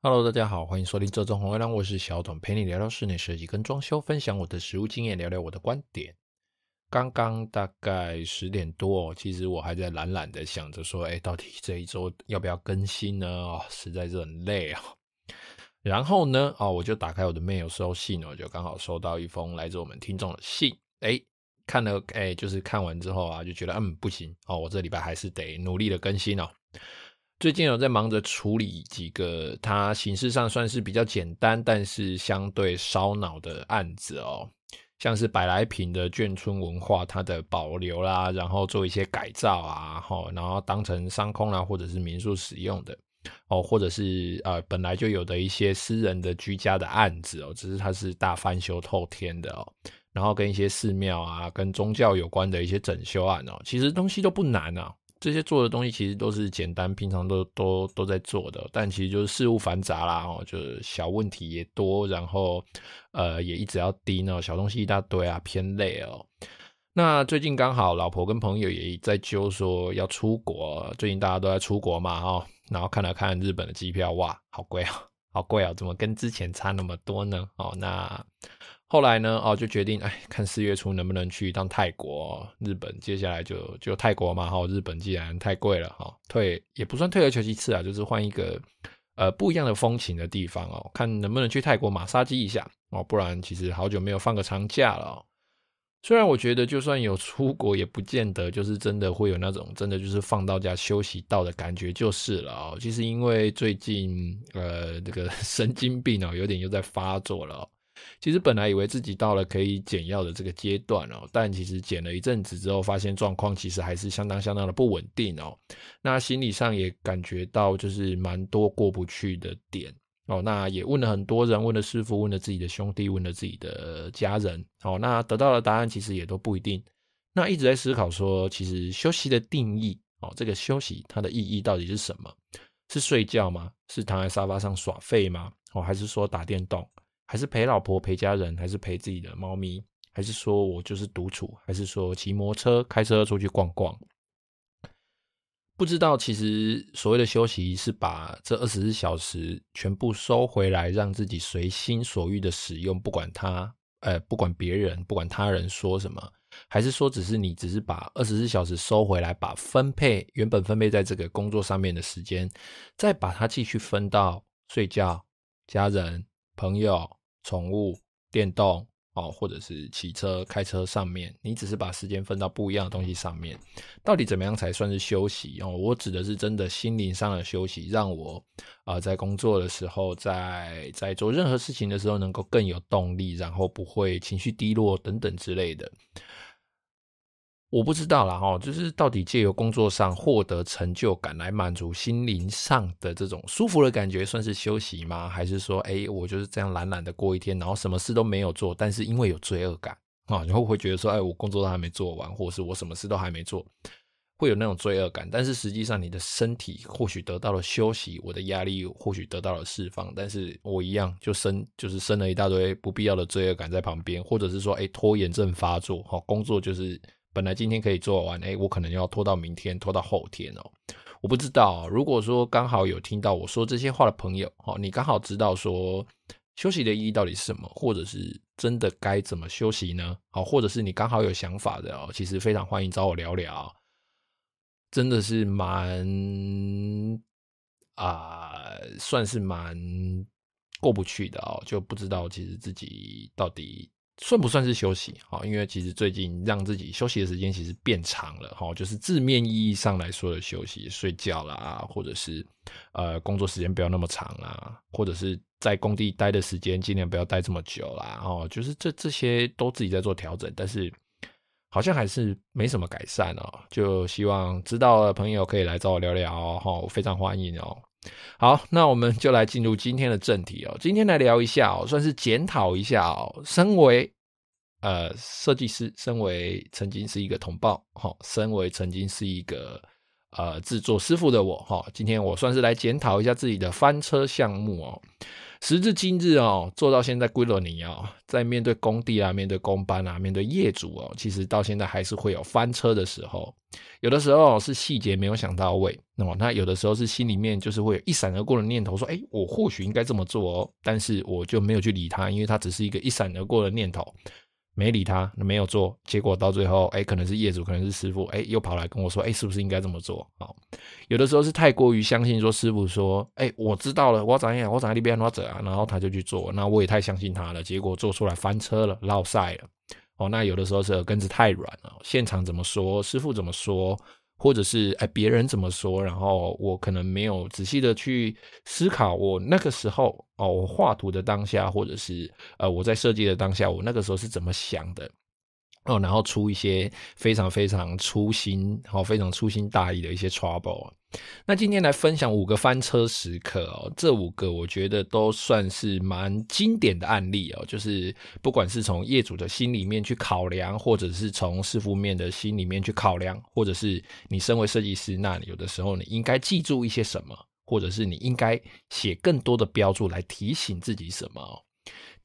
Hello，大家好，欢迎收听《这种红月亮》，我是小董，陪你聊聊室内设计跟装修，分享我的实务经验，聊聊我的观点。刚刚大概十点多，其实我还在懒懒的想着说，哎，到底这一周要不要更新呢？哦，实在是很累啊。然后呢，哦，我就打开我的 mail 收信，我就刚好收到一封来自我们听众的信。哎，看了，哎，就是看完之后啊，就觉得，嗯，不行哦，我这礼拜还是得努力的更新哦。最近有在忙着处理几个，它形式上算是比较简单，但是相对烧脑的案子哦，像是百来坪的眷村文化，它的保留啦，然后做一些改造啊，齁，然后当成商空啦，或者是民宿使用的哦，或者是呃本来就有的一些私人的居家的案子哦，只是它是大翻修透天的哦，然后跟一些寺庙啊，跟宗教有关的一些整修案哦，其实东西都不难啊。这些做的东西其实都是简单，平常都都都在做的，但其实就是事务繁杂啦，哦，就是小问题也多，然后呃也一直要盯呢，小东西一大堆啊，偏累哦。那最近刚好老婆跟朋友也在揪说要出国，最近大家都在出国嘛，哦，然后看了看日本的机票，哇，好贵啊，好贵啊，怎么跟之前差那么多呢？哦，那。后来呢，哦，就决定，哎，看四月初能不能去一趟泰国、日本。接下来就就泰国嘛，哈，日本既然太贵了，哈，退也不算退而求其次啊，就是换一个呃不一样的风情的地方哦，看能不能去泰国马杀鸡一下哦，不然其实好久没有放个长假了哦。虽然我觉得就算有出国，也不见得就是真的会有那种真的就是放到家休息到的感觉就是了哦。其实因为最近呃这个 神经病哦，有点又在发作了。其实本来以为自己到了可以减药的这个阶段哦，但其实减了一阵子之后，发现状况其实还是相当相当的不稳定哦。那心理上也感觉到就是蛮多过不去的点哦。那也问了很多人，问了师傅，问了自己的兄弟，问了自己的家人哦。那得到的答案其实也都不一定。那一直在思考说，其实休息的定义哦，这个休息它的意义到底是什么？是睡觉吗？是躺在沙发上耍废吗？哦，还是说打电动？还是陪老婆、陪家人，还是陪自己的猫咪，还是说我就是独处，还是说骑摩托车、开车出去逛逛？不知道，其实所谓的休息是把这二十四小时全部收回来，让自己随心所欲的使用，不管他，呃，不管别人，不管他人说什么，还是说只是你只是把二十四小时收回来，把分配原本分配在这个工作上面的时间，再把它继续分到睡觉、家人、朋友。宠物、电动哦，或者是骑车、开车上面，你只是把时间分到不一样的东西上面，到底怎么样才算是休息哦？我指的是真的心灵上的休息，让我啊、在工作的时候，在在做任何事情的时候，能够更有动力，然后不会情绪低落等等之类的。我不知道啦哈，就是到底借由工作上获得成就感来满足心灵上的这种舒服的感觉，算是休息吗？还是说，哎，我就是这样懒懒的过一天，然后什么事都没有做，但是因为有罪恶感啊，然后会觉得说，哎，我工作都还没做完，或者是我什么事都还没做，会有那种罪恶感。但是实际上，你的身体或许得到了休息，我的压力或许得到了释放，但是我一样就生就是生了一大堆不必要的罪恶感在旁边，或者是说，哎，拖延症发作，好，工作就是。本来今天可以做完，哎，我可能要拖到明天，拖到后天哦。我不知道，如果说刚好有听到我说这些话的朋友，哦，你刚好知道说休息的意义到底是什么，或者是真的该怎么休息呢？好，或者是你刚好有想法的哦，其实非常欢迎找我聊聊。真的是蛮啊、算是蛮过不去的哦，就不知道其实自己到底。算不算是休息？因为其实最近让自己休息的时间其实变长了，哈，就是字面意义上来说的休息，睡觉啦，或者是呃工作时间不要那么长啦，或者是在工地待的时间尽量不要待这么久啦，哦，就是这这些都自己在做调整，但是好像还是没什么改善哦，就希望知道的朋友可以来找我聊聊哦，非常欢迎哦。好，那我们就来进入今天的正题哦。今天来聊一下哦，算是检讨一下哦。身为呃设计师，身为曾经是一个同胞，哈，身为曾经是一个呃制作师傅的我哈，今天我算是来检讨一下自己的翻车项目哦。时至今日哦，做到现在归了你哦，在面对工地啊，面对工班啊，面对业主哦，其实到现在还是会有翻车的时候。有的时候是细节没有想到位，那么那有的时候是心里面就是会有一闪而过的念头，说，哎，我或许应该这么做哦，但是我就没有去理他，因为他只是一个一闪而过的念头。没理他，没有做，结果到最后，哎，可能是业主，可能是师傅，哎，又跑来跟我说，哎，是不是应该这么做？好，有的时候是太过于相信说师傅说，哎，我知道了，我怎样，我怎样那边我怎样，然后他就去做，那我也太相信他了，结果做出来翻车了，落晒了。哦，那有的时候是根子太软了，现场怎么说，师傅怎么说。或者是哎，别人怎么说？然后我可能没有仔细的去思考，我那个时候哦，我画图的当下，或者是呃，我在设计的当下，我那个时候是怎么想的？哦，然后出一些非常非常粗心，好，非常粗心大意的一些 trouble。那今天来分享五个翻车时刻哦，这五个我觉得都算是蛮经典的案例哦，就是不管是从业主的心里面去考量，或者是从师傅面的心里面去考量，或者是你身为设计师，那有的时候你应该记住一些什么，或者是你应该写更多的标注来提醒自己什么。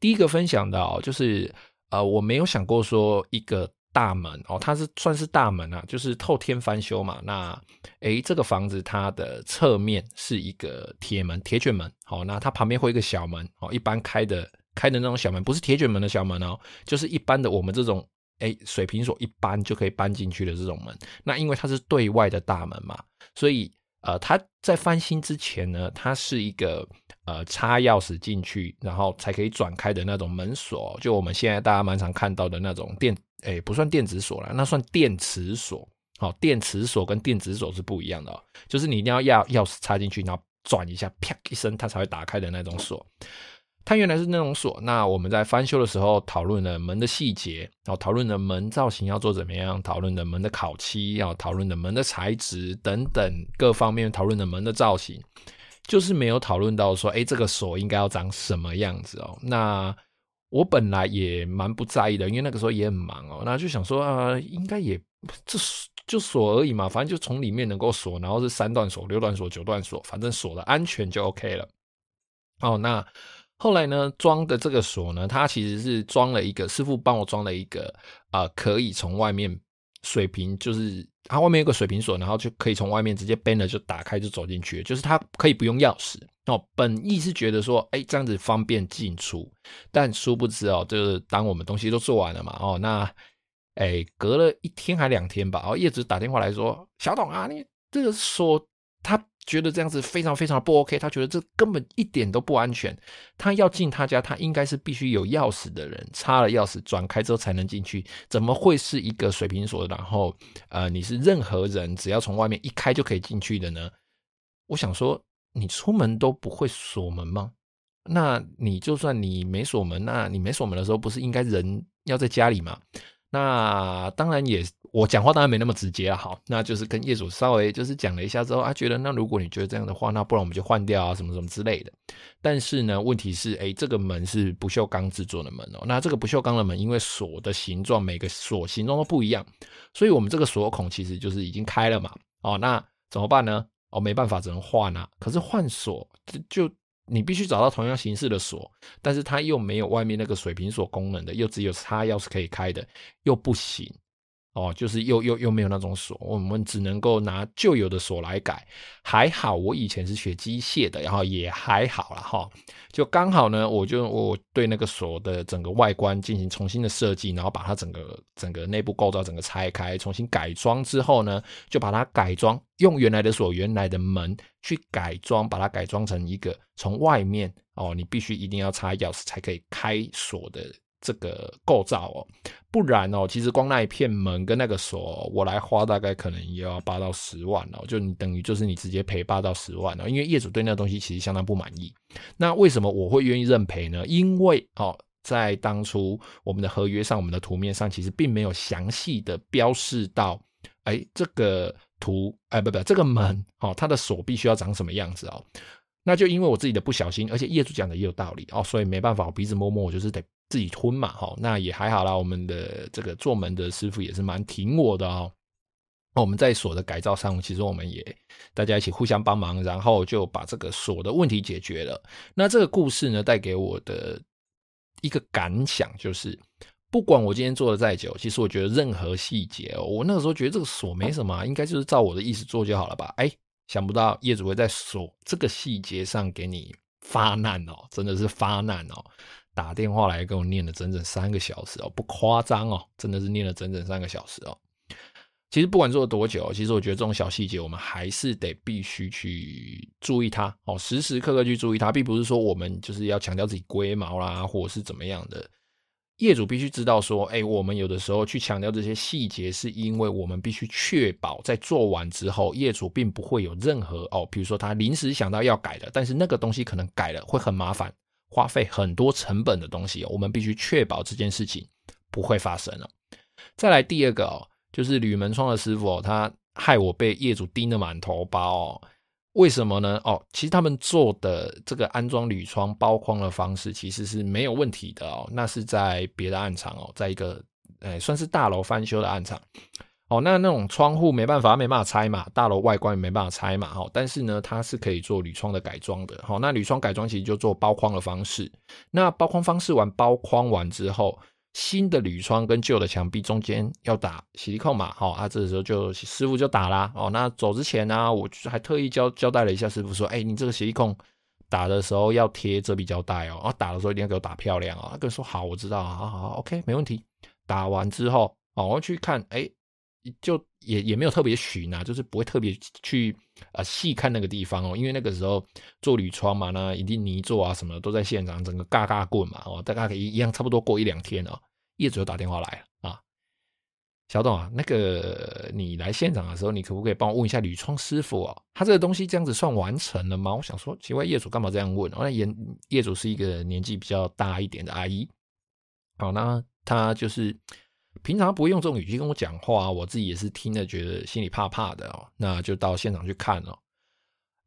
第一个分享的哦，就是。呃，我没有想过说一个大门哦，它是算是大门啊，就是透天翻修嘛。那诶，这个房子它的侧面是一个铁门，铁卷门。好，那它旁边会一个小门哦，一般开的开的那种小门，不是铁卷门的小门哦，就是一般的我们这种诶水平锁一搬就可以搬进去的这种门。那因为它是对外的大门嘛，所以呃，它在翻新之前呢，它是一个。呃，插钥匙进去，然后才可以转开的那种门锁，就我们现在大家蛮常看到的那种电，哎，不算电子锁了，那算电磁锁。好，电磁锁跟电子锁是不一样的哦，就是你一定要钥钥匙插进去，然后转一下，啪一声，它才会打开的那种锁。它原来是那种锁。那我们在翻修的时候讨论了门的细节，然后讨论了门造型要做怎么样，讨论了门的烤漆，要讨论了门的材质等等各方面，讨论了门的造型。就是没有讨论到说，哎，这个锁应该要长什么样子哦？那我本来也蛮不在意的，因为那个时候也很忙哦。那就想说，啊，应该也这就锁而已嘛，反正就从里面能够锁，然后是三段锁、六段锁、九段锁，反正锁的安全就 OK 了。哦，那后来呢，装的这个锁呢，它其实是装了一个师傅帮我装了一个啊、可以从外面。水平就是它外面有个水平锁，然后就可以从外面直接掰了就打开就走进去，就是它可以不用钥匙哦。本意是觉得说，哎，这样子方便进出，但殊不知哦，就是当我们东西都做完了嘛，哦，那哎，隔了一天还两天吧，哦，业主打电话来说，小董啊，你这个锁它。觉得这样子非常非常不 OK，他觉得这根本一点都不安全。他要进他家，他应该是必须有钥匙的人，插了钥匙转开之后才能进去。怎么会是一个水平锁？然后，呃，你是任何人只要从外面一开就可以进去的呢？我想说，你出门都不会锁门吗？那你就算你没锁门，那你没锁门的时候，不是应该人要在家里吗？那当然也，我讲话当然没那么直接了，好，那就是跟业主稍微就是讲了一下之后，啊，觉得那如果你觉得这样的话，那不然我们就换掉啊，什么什么之类的。但是呢，问题是，哎，这个门是不锈钢制作的门哦，那这个不锈钢的门，因为锁的形状，每个锁形状都不一样，所以我们这个锁孔其实就是已经开了嘛，哦，那怎么办呢？哦，没办法，只能换啊。可是换锁就。你必须找到同样形式的锁，但是它又没有外面那个水平锁功能的，又只有插钥匙可以开的，又不行。哦，就是又又又没有那种锁，我们只能够拿旧有的锁来改。还好我以前是学机械的，然后也还好了哈。就刚好呢，我就我对那个锁的整个外观进行重新的设计，然后把它整个整个内部构造整个拆开，重新改装之后呢，就把它改装，用原来的锁、原来的门去改装，把它改装成一个从外面哦，你必须一定要插钥匙才可以开锁的。这个构造哦，不然哦，其实光那一片门跟那个锁，我来花大概可能也要八到十万哦，就你等于就是你直接赔八到十万哦，因为业主对那个东西其实相当不满意。那为什么我会愿意认赔呢？因为哦，在当初我们的合约上，我们的图面上其实并没有详细的标示到，哎，这个图，哎，不不，这个门哦，它的锁必须要长什么样子哦。那就因为我自己的不小心，而且业主讲的也有道理哦，所以没办法，我鼻子摸摸，我就是得自己吞嘛，哈，那也还好啦。我们的这个做门的师傅也是蛮挺我的哦。我们在锁的改造上，其实我们也大家一起互相帮忙，然后就把这个锁的问题解决了。那这个故事呢，带给我的一个感想就是，不管我今天做的再久，其实我觉得任何细节哦，我那个时候觉得这个锁没什么，应该就是照我的意思做就好了吧？哎，想不到业主会在锁这个细节上给你发难哦，真的是发难哦，打电话来跟我念了整整三个小时哦，不夸张哦，真的是念了整整三个小时哦。其实不管做了多久，其实我觉得这种小细节，我们还是得必须去注意它哦，时时刻刻去注意它，并不是说我们就是要强调自己龟毛啦，或者是怎么样的。业主必须知道说，哎，我们有的时候去强调这些细节，是因为我们必须确保在做完之后，业主并不会有任何哦，比如说他临时想到要改的，但是那个东西可能改了会很麻烦，花费很多成本的东西，我们必须确保这件事情不会发生了。再来第二个哦。就是铝门窗的师傅哦，他害我被业主盯得满头包哦。为什么呢？哦，其实他们做的这个安装铝窗包框的方式其实是没有问题的哦。那是在别的暗场哦，在一个诶算是大楼翻修的暗场哦。那那种窗户没办法，没办法拆嘛，大楼外观也没办法拆嘛。哦，但是呢，它是可以做铝窗的改装的。好，那铝窗改装其实就做包框的方式。那包框方式完，包框完之后。新的铝窗跟旧的墙壁中间要打洗衣控嘛，好啊，这个时候就师傅就打啦。哦，那走之前呢、啊，我还特意交交代了一下师傅说，哎、你这个洗衣控打的时候要贴遮蔽胶带哦，啊，打的时候一定要给我打漂亮哦。他跟我说好，我知道啊，好好，OK，没问题。打完之后，哦，我去看，哎、就也也没有特别寻啊，就是不会特别去呃细看那个地方哦，因为那个时候做铝窗嘛，那一定泥做啊什么的都在现场，整个嘎嘎滚嘛，哦，大概可以一样，差不多过一两天哦。业主又打电话来了啊，小董啊，那个你来现场的时候，你可不可以帮我问一下铝窗师傅哦？他这个东西这样子算完成了吗？我想说，奇怪，业主干嘛这样问？那业业主是一个年纪比较大一点的阿姨，好，那他就是平常不会用这种语气跟我讲话，我自己也是听了觉得心里怕怕的哦。那就到现场去看哦，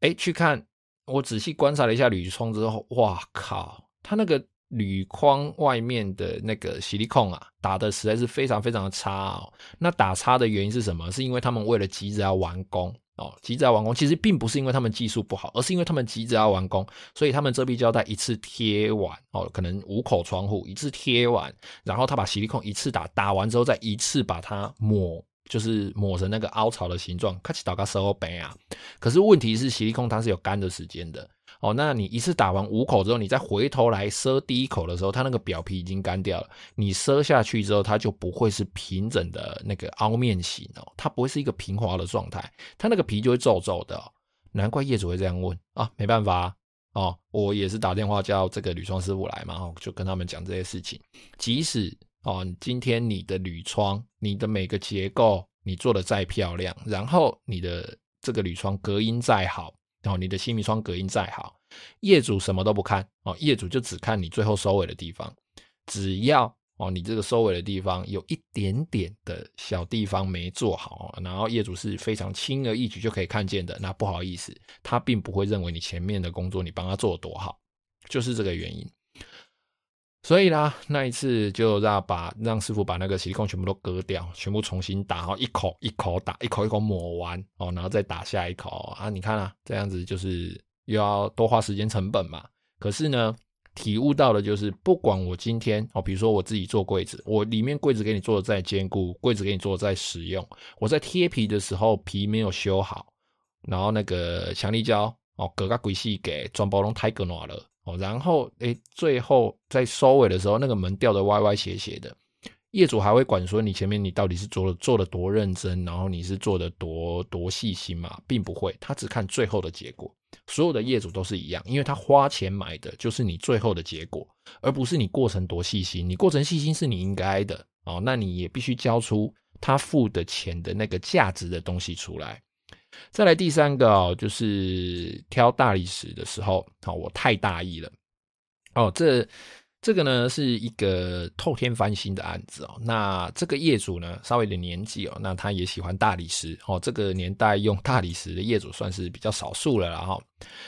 哎，去看，我仔细观察了一下铝窗之后，哇靠，他那个。铝框外面的那个吸力控啊，打的实在是非常非常的差哦。那打差的原因是什么？是因为他们为了急着要完工哦，急着要完工，其实并不是因为他们技术不好，而是因为他们急着要完工，所以他们遮蔽胶带一次贴完哦，可能五口窗户一次贴完，然后他把洗力控一次打，打完之后再一次把它抹，就是抹成那个凹槽的形状，看起来搞个手背啊。可是问题是洗力控它是有干的时间的。哦，那你一次打完五口之后，你再回头来赊第一口的时候，它那个表皮已经干掉了。你赊下去之后，它就不会是平整的那个凹面型哦，它不会是一个平滑的状态，它那个皮就会皱皱的哦。难怪业主会这样问啊，没办法哦，我也是打电话叫这个铝窗师傅来嘛，哦，就跟他们讲这些事情。即使哦，今天你的铝窗，你的每个结构你做的再漂亮，然后你的这个铝窗隔音再好。哦，你的新密窗隔音再好，业主什么都不看哦，业主就只看你最后收尾的地方。只要哦，你这个收尾的地方有一点点的小地方没做好，然后业主是非常轻而易举就可以看见的，那不好意思，他并不会认为你前面的工作你帮他做得多好，就是这个原因。所以啦，那一次就让把让师傅把那个洗力控全部都割掉，全部重新打，然后一口一口打，一口一口抹完哦，然后再打下一口啊！你看啊，这样子就是又要多花时间成本嘛。可是呢，体悟到的就是，不管我今天哦，比如说我自己做柜子，我里面柜子给你做的再坚固，柜子给你做的再实用，我在贴皮的时候皮没有修好，然后那个强力胶哦，隔个鬼细给装包容太割暖了。哦，然后诶，最后在收尾的时候，那个门掉的歪歪斜斜的，业主还会管说你前面你到底是做了做的多认真，然后你是做的多多细心嘛，并不会，他只看最后的结果。所有的业主都是一样，因为他花钱买的就是你最后的结果，而不是你过程多细心。你过程细心是你应该的哦，那你也必须交出他付的钱的那个价值的东西出来。再来第三个哦，就是挑大理石的时候，好，我太大意了哦。这这个呢是一个透天翻新的案子哦。那这个业主呢稍微有点年纪哦，那他也喜欢大理石哦。这个年代用大理石的业主算是比较少数了啦哈。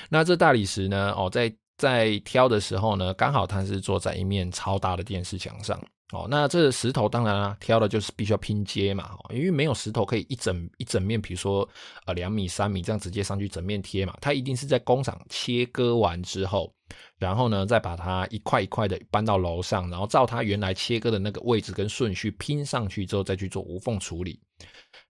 那这大理石呢哦，在在挑的时候呢，刚好他是坐在一面超大的电视墙上哦，那这石头当然啊，挑的就是必须要拼接嘛，因为没有石头可以一整一整面，比如说呃两米三米这样直接上去整面贴嘛，它一定是在工厂切割完之后，然后呢再把它一块一块的搬到楼上，然后照它原来切割的那个位置跟顺序拼上去之后，再去做无缝处理。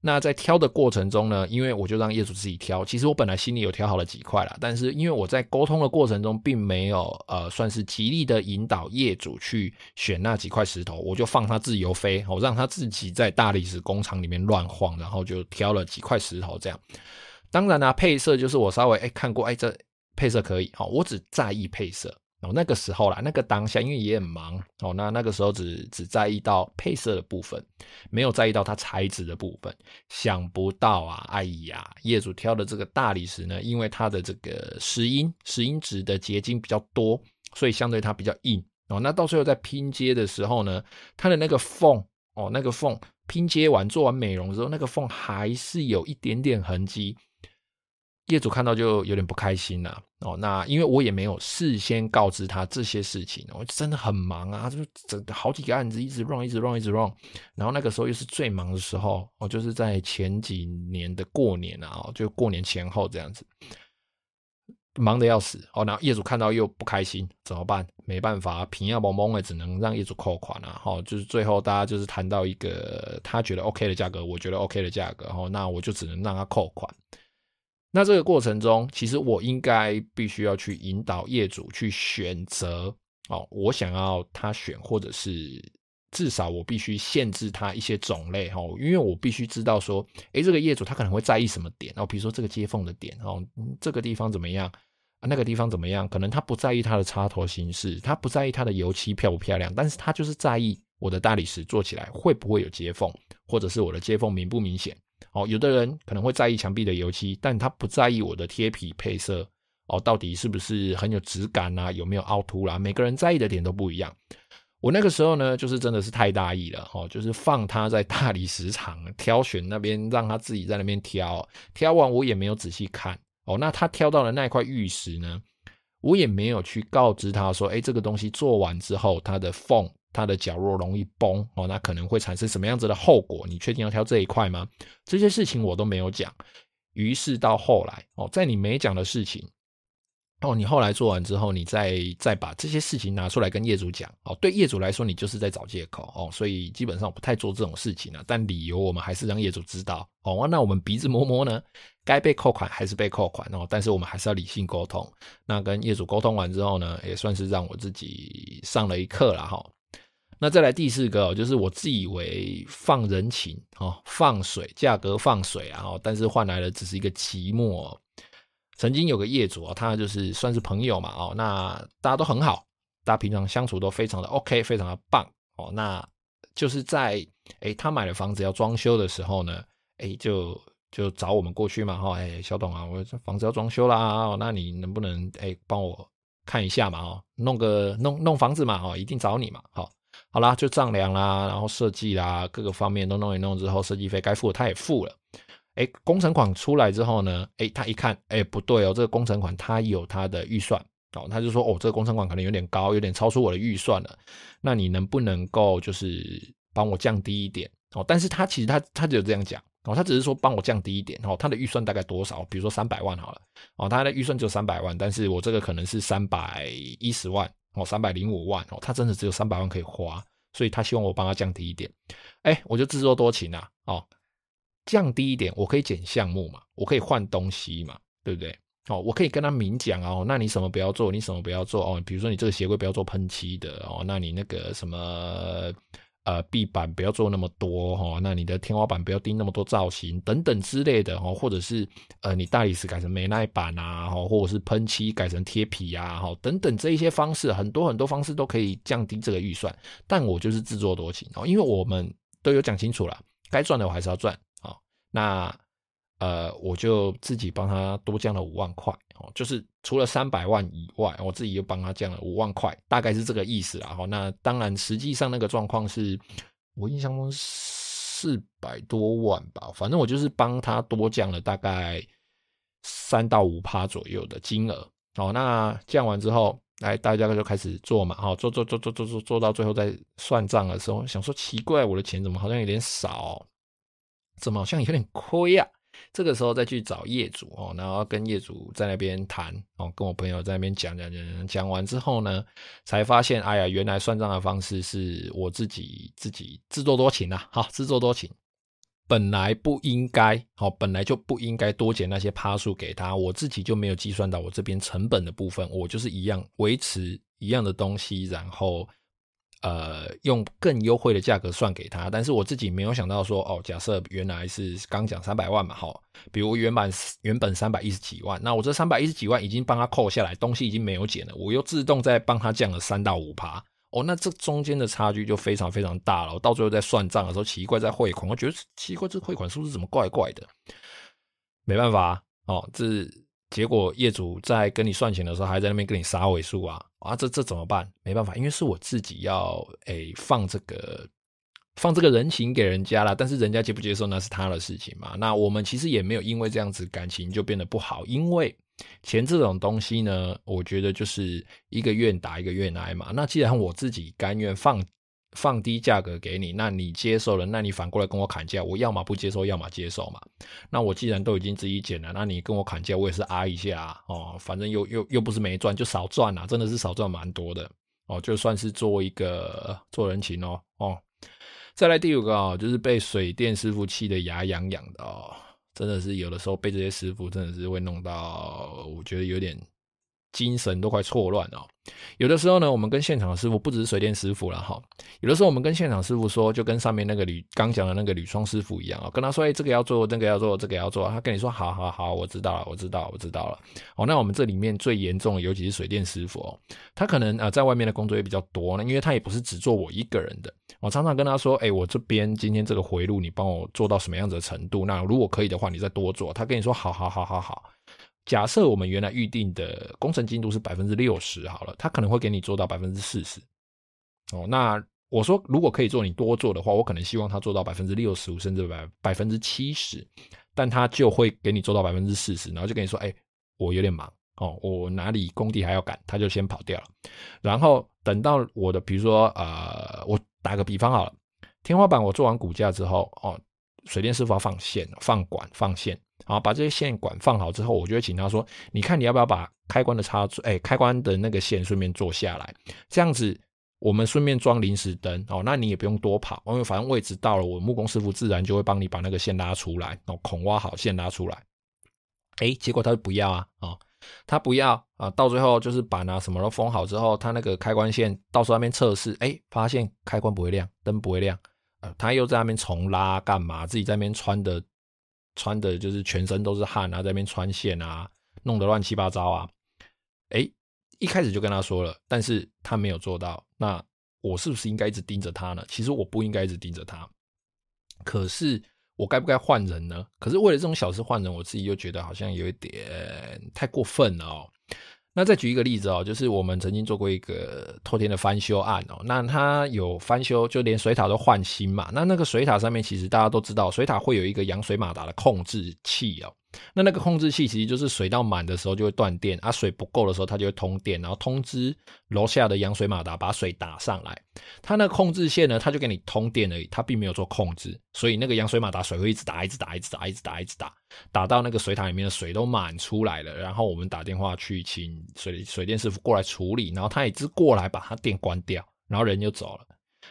那在挑的过程中呢，因为我就让业主自己挑，其实我本来心里有挑好了几块啦，但是因为我在沟通的过程中并没有呃算是极力的引导业主去选那几块石头，我就放他自由飞，我让他自己在大理石工厂里面乱晃，然后就挑了几块石头这样。当然呢、啊，配色就是我稍微哎看过，哎这配色可以，好，我只在意配色。哦，那个时候啦，那个当下因为也很忙哦，那那个时候只只在意到配色的部分，没有在意到它材质的部分。想不到啊，哎呀，业主挑的这个大理石呢，因为它的这个石英石英质的结晶比较多，所以相对它比较硬哦。那到最后在拼接的时候呢，它的那个缝哦，那个缝拼接完做完美容之后，那个缝还是有一点点痕迹。业主看到就有点不开心了哦，那因为我也没有事先告知他这些事情，我真的很忙啊，就整好几个案子一直 run 一直 run 一直 run，然后那个时候又是最忙的时候，哦就是在前几年的过年啊，就过年前后这样子，忙得要死哦。那业主看到又不开心，怎么办？没办法，平要蒙蒙的，只能让业主扣款了哈。就是最后大家就是谈到一个他觉得 OK 的价格，我觉得 OK 的价格，哦，那我就只能让他扣款。那这个过程中，其实我应该必须要去引导业主去选择哦，我想要他选，或者是至少我必须限制他一些种类哈，因为我必须知道说，诶，这个业主他可能会在意什么点哦，比如说这个接缝的点哦，这个地方怎么样啊，那个地方怎么样？可能他不在意他的插头形式，他不在意他的油漆漂不漂亮，但是他就是在意我的大理石做起来会不会有接缝，或者是我的接缝明不明显。哦，有的人可能会在意墙壁的油漆，但他不在意我的贴皮配色哦，到底是不是很有质感啊？有没有凹凸啦？每个人在意的点都不一样。我那个时候呢，就是真的是太大意了哦，就是放他在大理石厂挑选那边，让他自己在那边挑，挑完我也没有仔细看哦。那他挑到的那块玉石呢，我也没有去告知他说，哎，这个东西做完之后，它的缝。它的角落容易崩哦，那可能会产生什么样子的后果？你确定要挑这一块吗？这些事情我都没有讲。于是到后来哦，在你没讲的事情哦，你后来做完之后，你再再把这些事情拿出来跟业主讲哦，对业主来说，你就是在找借口哦，所以基本上不太做这种事情了。但理由我们还是让业主知道哦，那我们鼻子摸摸呢，该被扣款还是被扣款哦，但是我们还是要理性沟通。那跟业主沟通完之后呢，也算是让我自己上了一课了哈。那再来第四个哦，就是我自以为放人情哦，放水，价格放水啊，但是换来的只是一个寂寞。曾经有个业主啊，他就是算是朋友嘛哦，那大家都很好，大家平常相处都非常的 OK，非常的棒哦。那就是在诶他买了房子要装修的时候呢，诶就就找我们过去嘛哈，诶小董啊，我这房子要装修啦，那你能不能诶帮我看一下嘛哦，弄个弄弄房子嘛哦，一定找你嘛好。好啦，就丈量啦，然后设计啦，各个方面都弄一弄之后，设计费该付的他也付了。诶，工程款出来之后呢，诶，他一看，诶，不对哦，这个工程款他有他的预算哦，他就说，哦，这个工程款可能有点高，有点超出我的预算了。那你能不能够就是帮我降低一点哦？但是他其实他他只有这样讲哦，他只是说帮我降低一点哦。他的预算大概多少？比如说三百万好了哦，他的预算就三百万，但是我这个可能是三百一十万。哦，三百零五万哦，他真的只有三百万可以花，所以他希望我帮他降低一点。哎，我就自作多情啊，哦，降低一点，我可以减项目嘛，我可以换东西嘛，对不对？哦，我可以跟他明讲哦，那你什么不要做，你什么不要做哦，比如说你这个鞋柜不要做喷漆的哦，那你那个什么。呃，壁板不要做那么多哈，那你的天花板不要钉那么多造型等等之类的哈，或者是呃，你大理石改成美耐板啊，或者是喷漆改成贴皮啊，哈，等等这一些方式，很多很多方式都可以降低这个预算，但我就是自作多情哦，因为我们都有讲清楚了，该赚的我还是要赚啊，那。呃，我就自己帮他多降了五万块哦，就是除了三百万以外，我自己又帮他降了五万块，大概是这个意思啦。哈，那当然，实际上那个状况是我印象中四百多万吧，反正我就是帮他多降了大概三到五趴左右的金额。哦，那降完之后，来大家就开始做嘛，好，做做做做做做做到最后在算账的时候，想说奇怪，我的钱怎么好像有点少，怎么好像有点亏呀？这个时候再去找业主哦，然后跟业主在那边谈哦，跟我朋友在那边讲讲讲讲完之后呢，才发现，哎呀，原来算账的方式是我自己自己自作多情啊，好，自作多情，本来不应该，好，本来就不应该多减那些趴数给他，我自己就没有计算到我这边成本的部分，我就是一样维持一样的东西，然后。呃，用更优惠的价格算给他，但是我自己没有想到说，哦，假设原来是刚讲三百万嘛，好，比如原本原本三百一十几万，那我这三百一十几万已经帮他扣下来，东西已经没有减了，我又自动再帮他降了三到五趴，哦，那这中间的差距就非常非常大了。我到最后在算账的时候，奇怪在汇款，我觉得奇怪，这汇款数字怎么怪怪的？没办法，哦，这。结果业主在跟你算钱的时候，还在那边跟你杀尾数啊！啊，这这怎么办？没办法，因为是我自己要诶放这个放这个人情给人家啦，但是人家接不接受那是他的事情嘛。那我们其实也没有因为这样子感情就变得不好，因为钱这种东西呢，我觉得就是一个愿打一个愿挨嘛。那既然我自己甘愿放。放低价格给你，那你接受了，那你反过来跟我砍价，我要么不接受，要么接受嘛。那我既然都已经自己减了，那你跟我砍价，我也是挨一下，哦，反正又又又不是没赚，就少赚啊，真的是少赚蛮多的哦，就算是做一个做人情哦哦。再来第五个啊，就是被水电师傅气得牙痒痒的哦，真的是有的时候被这些师傅真的是会弄到，我觉得有点。精神都快错乱了。有的时候呢，我们跟现场的师傅不只是水电师傅了哈。有的时候我们跟现场师傅说，就跟上面那个铝刚讲的那个铝窗师傅一样啊，跟他说：“哎，这个要做，那个要做，这个要做。”他跟你说：“好好好，我知道了，我知道，我知道了。”哦，那我们这里面最严重的，尤其是水电师傅哦，他可能啊在外面的工作也比较多呢，因为他也不是只做我一个人的。我常常跟他说：“哎，我这边今天这个回路，你帮我做到什么样子的程度？那如果可以的话，你再多做。”他跟你说：“好好好好好。”假设我们原来预定的工程进度是百分之六十好了，他可能会给你做到百分之四十。哦，那我说如果可以做你多做的话，我可能希望他做到百分之六十五甚至百百分之七十，但他就会给你做到百分之四十，然后就跟你说，哎，我有点忙哦，我哪里工地还要赶，他就先跑掉了。然后等到我的，比如说呃，我打个比方好了，天花板我做完骨架之后，哦，水电师傅要放线、放管、放线。好，把这些线管放好之后，我就会请他说：“你看你要不要把开关的插座，哎，开关的那个线顺便做下来？这样子我们顺便装临时灯哦。那你也不用多跑，因为反正位置到了，我木工师傅自然就会帮你把那个线拉出来，哦，孔挖好，线拉出来。哎，结果他就不要啊，啊，他不要啊，到最后就是板啊什么都封好之后，他那个开关线到时候那边测试，哎，发现开关不会亮，灯不会亮，呃，他又在那边重拉干嘛？自己在那边穿的。穿的就是全身都是汗啊，在那边穿线啊，弄得乱七八糟啊。诶，一开始就跟他说了，但是他没有做到。那我是不是应该一直盯着他呢？其实我不应该一直盯着他。可是我该不该换人呢？可是为了这种小事换人，我自己又觉得好像有一点太过分了哦。那再举一个例子哦，就是我们曾经做过一个透天的翻修案哦，那它有翻修，就连水塔都换新嘛。那那个水塔上面，其实大家都知道，水塔会有一个扬水马达的控制器哦。那那个控制器其实就是水到满的时候就会断电，啊，水不够的时候它就会通电，然后通知楼下的扬水马达把水打上来。它那个控制线呢，它就给你通电而已，它并没有做控制，所以那个扬水马达水会一直打，一直打，一直打，一直打，一直打，打到那个水塔里面的水都满出来了。然后我们打电话去请水水电师傅过来处理，然后他也只过来把它电关掉，然后人就走了。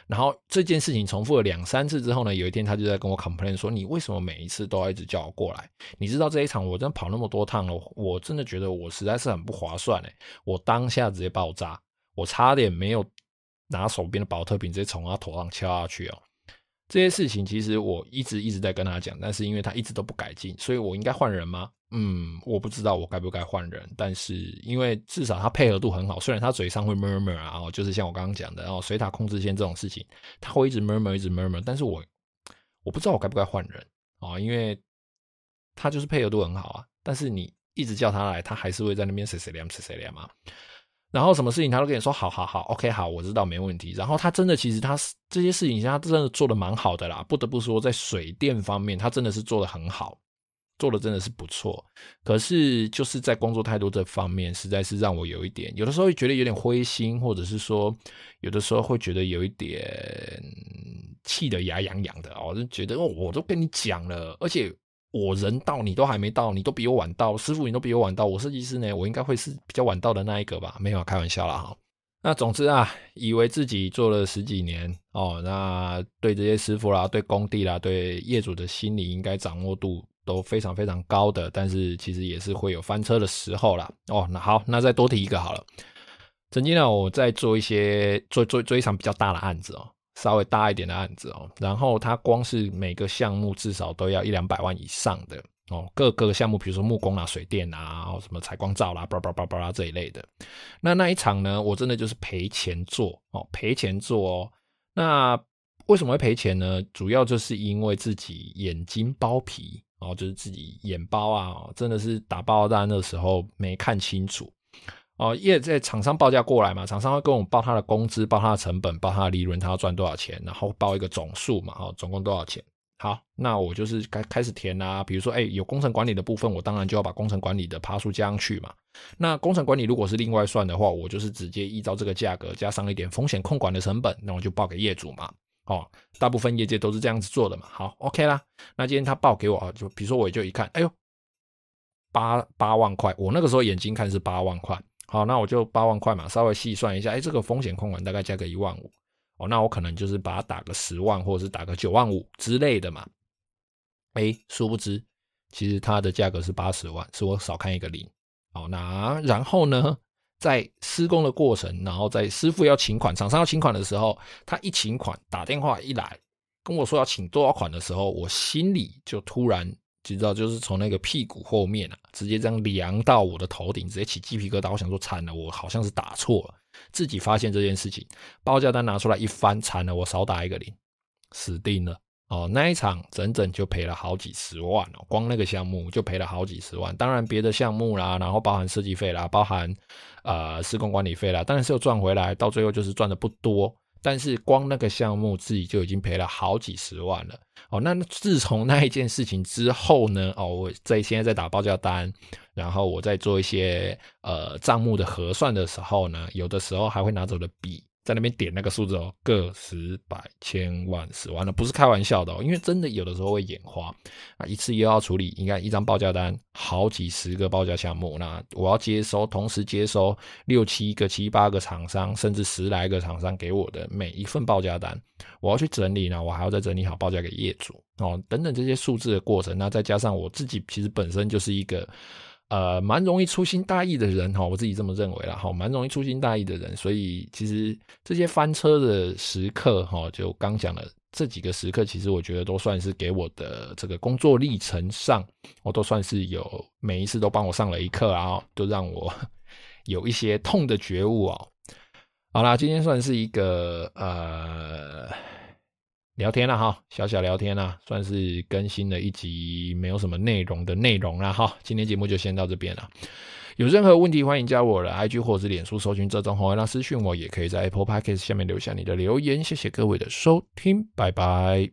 然后这件事情重复了两三次之后呢，有一天他就在跟我 complain 说：“你为什么每一次都要一直叫我过来？你知道这一场我真的跑那么多趟了，我真的觉得我实在是很不划算哎！我当下直接爆炸，我差点没有拿手边的保特瓶直接从他头上敲下去哦。这些事情其实我一直一直在跟他讲，但是因为他一直都不改进，所以我应该换人吗？”嗯，我不知道我该不该换人，但是因为至少他配合度很好，虽然他嘴上会 murmur 啊，就是像我刚刚讲的，然后水塔控制线这种事情，他会一直 murmur 一直 murmur，但是我我不知道我该不该换人啊，因为他就是配合度很好啊，但是你一直叫他来，他还是会在那边谁谁凉谁谁凉嘛，然后什么事情他都跟你说好好好，OK 好，我知道没问题，然后他真的其实他这些事情他真的做得蛮好的啦，不得不说在水电方面他真的是做得很好。做的真的是不错。可是就是在工作态度这方面，实在是让我有一点，有的时候会觉得有点灰心，或者是说有的时候会觉得有一点气得牙痒痒的哦，就觉得哦，我都跟你讲了，而且。我人到，你都还没到，你都比我晚到，师傅你都比我晚到，我设计师呢，我应该会是比较晚到的那一个吧？没有开玩笑啦哈。那总之啊，以为自己做了十几年哦，那对这些师傅啦，对工地啦，对业主的心理应该掌握度都非常非常高的，但是其实也是会有翻车的时候啦。哦，那好，那再多提一个好了。曾经呢，我在做一些做做做一场比较大的案子哦。稍微大一点的案子哦，然后它光是每个项目至少都要一两百万以上的哦，各各个项目，比如说木工啦、水电啊、什么采光罩啦、叭叭叭叭啦这一类的。那那一场呢，我真的就是赔钱做哦，赔钱做哦。那为什么会赔钱呢？主要就是因为自己眼睛包皮哦，就是自己眼包啊，真的是打报单的时候没看清楚。哦，业在厂商报价过来嘛，厂商会跟我们报他的工资，报他的成本，报他的利润，他要赚多少钱，然后报一个总数嘛，哦，总共多少钱？好，那我就是开开始填啊，比如说，哎，有工程管理的部分，我当然就要把工程管理的趴数加上去嘛。那工程管理如果是另外算的话，我就是直接依照这个价格加上一点风险控管的成本，那我就报给业主嘛。哦，大部分业界都是这样子做的嘛。好，OK 啦。那今天他报给我，就比如说我就一看，哎呦，八八万块，我那个时候眼睛看是八万块。好，那我就八万块嘛，稍微细算一下，哎，这个风险控管大概加个一万五，哦，那我可能就是把它打个十万，或者是打个九万五之类的嘛。哎，殊不知，其实它的价格是八十万，是我少看一个零。好，那然后呢，在施工的过程，然后在师傅要请款、厂商要请款的时候，他一请款，打电话一来跟我说要请多少款的时候，我心里就突然。知道，就是从那个屁股后面啊，直接这样凉到我的头顶，直接起鸡皮疙瘩。我想说，惨了，我好像是打错了。自己发现这件事情，报价单拿出来一翻，惨了，我少打一个零，死定了哦。那一场整整就赔了好几十万哦，光那个项目就赔了好几十万。当然别的项目啦，然后包含设计费啦，包含呃施工管理费啦，当然是有赚回来，到最后就是赚的不多。但是光那个项目自己就已经赔了好几十万了哦。那自从那一件事情之后呢，哦，我在现在在打报价单，然后我在做一些呃账目的核算的时候呢，有的时候还会拿走的笔。在那边点那个数字哦，个十百千万十万的，不是开玩笑的哦，因为真的有的时候会眼花啊，一次又要处理，应该一张报价单好几十个报价项目，那我要接收，同时接收六七个、七八个厂商，甚至十来个厂商给我的每一份报价单，我要去整理呢，我还要再整理好报价给业主哦，等等这些数字的过程，那再加上我自己其实本身就是一个。呃，蛮容易粗心大意的人哈，我自己这么认为啦哈，蛮容易粗心大意的人，所以其实这些翻车的时刻哈，就刚讲了这几个时刻，其实我觉得都算是给我的这个工作历程上，我都算是有每一次都帮我上了一课啊，都让我 有一些痛的觉悟哦。好啦，今天算是一个呃。聊天了哈，小小聊天啦，算是更新了一集没有什么内容的内容了哈。今天节目就先到这边了，有任何问题欢迎加我的 IG 或是脸书搜寻这种红月亮私讯我，也可以在 Apple Podcast 下面留下你的留言。谢谢各位的收听，拜拜。